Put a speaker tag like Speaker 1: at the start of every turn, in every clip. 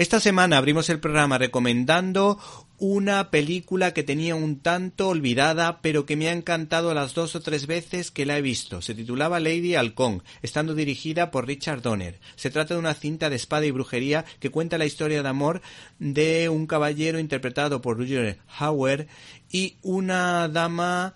Speaker 1: Esta semana abrimos el programa recomendando una película que tenía un tanto olvidada, pero que me ha encantado las dos o tres veces que la he visto. Se titulaba Lady Halcón, estando dirigida por Richard Donner. Se trata de una cinta de espada y brujería que cuenta la historia de amor de un caballero interpretado por Roger Hauer y una dama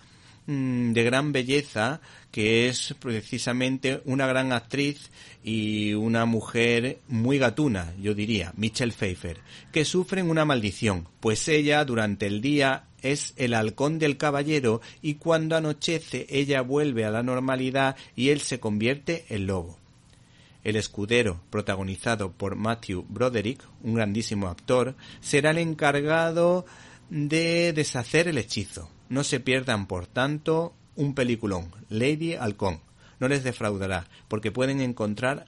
Speaker 1: mm, de gran belleza que es precisamente una gran actriz y una mujer muy gatuna, yo diría, Michelle Pfeiffer, que sufren una maldición, pues ella durante el día es el halcón del caballero y cuando anochece ella vuelve a la normalidad y él se convierte en lobo. El escudero, protagonizado por Matthew Broderick, un grandísimo actor, será el encargado de deshacer el hechizo. No se pierdan, por tanto, un peliculón, Lady Halcón. No les defraudará, porque pueden encontrar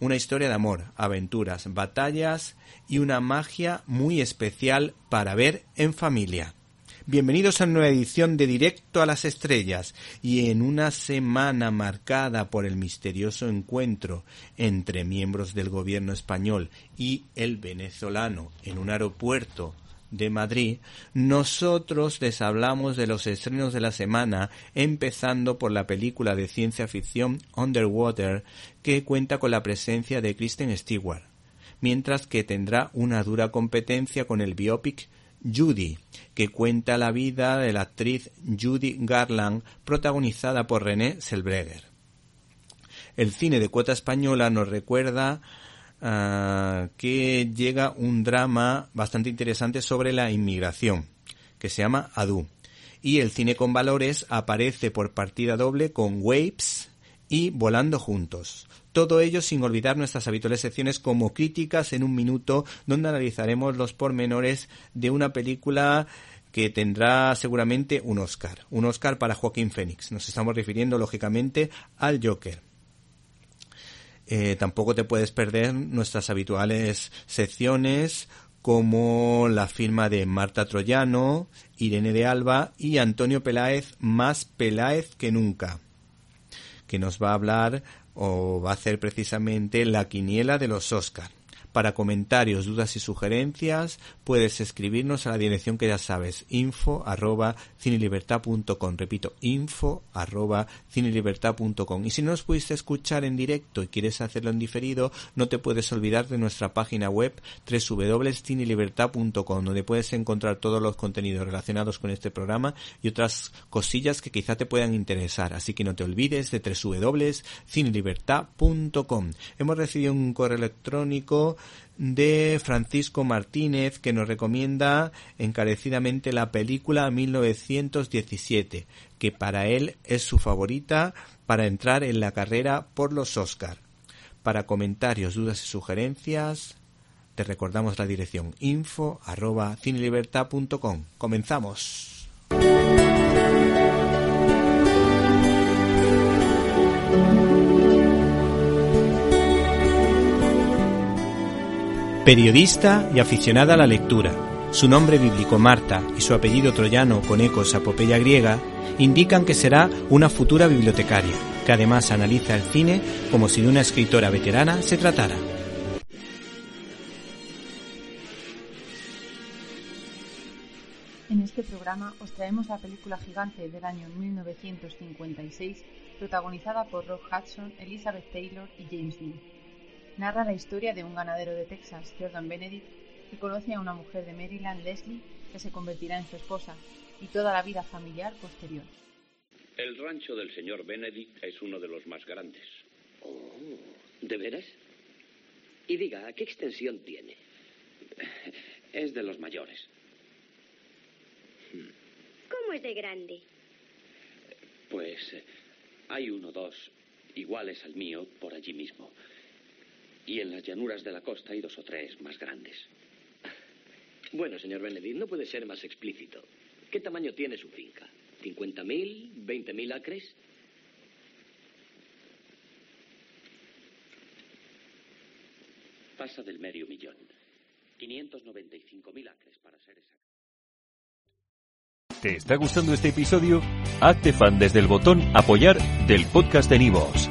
Speaker 1: una historia de amor, aventuras, batallas y una magia muy especial para ver en familia. Bienvenidos a una nueva edición de Directo a las Estrellas y en una semana marcada por el misterioso encuentro entre miembros del gobierno español y el venezolano en un aeropuerto de Madrid, nosotros les hablamos de los estrenos de la semana, empezando por la película de ciencia ficción Underwater, que cuenta con la presencia de Kristen Stewart, mientras que tendrá una dura competencia con el biopic Judy, que cuenta la vida de la actriz Judy Garland, protagonizada por René Selbreger. El cine de cuota española nos recuerda Ah, que llega un drama bastante interesante sobre la inmigración, que se llama Adu. Y el cine con valores aparece por partida doble con Waves y Volando Juntos. Todo ello sin olvidar nuestras habituales secciones como críticas en un minuto, donde analizaremos los pormenores de una película que tendrá seguramente un Oscar. Un Oscar para Joaquín Phoenix. Nos estamos refiriendo lógicamente al Joker. Eh, tampoco te puedes perder nuestras habituales secciones como la firma de Marta Troyano, Irene de Alba y Antonio Peláez, más Peláez que nunca, que nos va a hablar o va a hacer precisamente la quiniela de los Oscar. Para comentarios, dudas y sugerencias puedes escribirnos a la dirección que ya sabes, info arroba cinelibertad.com. Repito, info arroba cinelibertad.com. Y si no nos pudiste escuchar en directo y quieres hacerlo en diferido, no te puedes olvidar de nuestra página web www.cinelibertad.com, donde puedes encontrar todos los contenidos relacionados con este programa y otras cosillas que quizá te puedan interesar. Así que no te olvides de www.cinelibertad.com. Hemos recibido un correo electrónico de Francisco Martínez que nos recomienda encarecidamente la película 1917, que para él es su favorita para entrar en la carrera por los Oscar. Para comentarios, dudas y sugerencias, te recordamos la dirección info arroba cinelibertad.com. Comenzamos. Periodista y aficionada a la lectura, su nombre bíblico Marta y su apellido troyano con ecos a epopeya griega indican que será una futura bibliotecaria, que además analiza el cine como si de una escritora veterana se tratara.
Speaker 2: En este programa os traemos la película gigante del año 1956, protagonizada por Rock Hudson, Elizabeth Taylor y James Dean. Narra la historia de un ganadero de Texas, Jordan Benedict, que conoce a una mujer de Maryland, Leslie, que se convertirá en su esposa, y toda la vida familiar posterior.
Speaker 3: El rancho del señor Benedict es uno de los más grandes.
Speaker 4: Oh, ¿de veras? Y diga, ¿qué extensión tiene?
Speaker 3: Es de los mayores.
Speaker 5: ¿Cómo es de grande?
Speaker 3: Pues eh, hay uno o dos iguales al mío por allí mismo. Y en las llanuras de la costa hay dos o tres más grandes.
Speaker 4: Bueno, señor Benedict, no puede ser más explícito. ¿Qué tamaño tiene su finca? ¿50.000? ¿20.000 acres?
Speaker 3: Pasa del medio millón. 595.000 acres para ser exacto.
Speaker 6: ¿Te está gustando este episodio? Hazte fan desde el botón Apoyar del podcast de Nivos.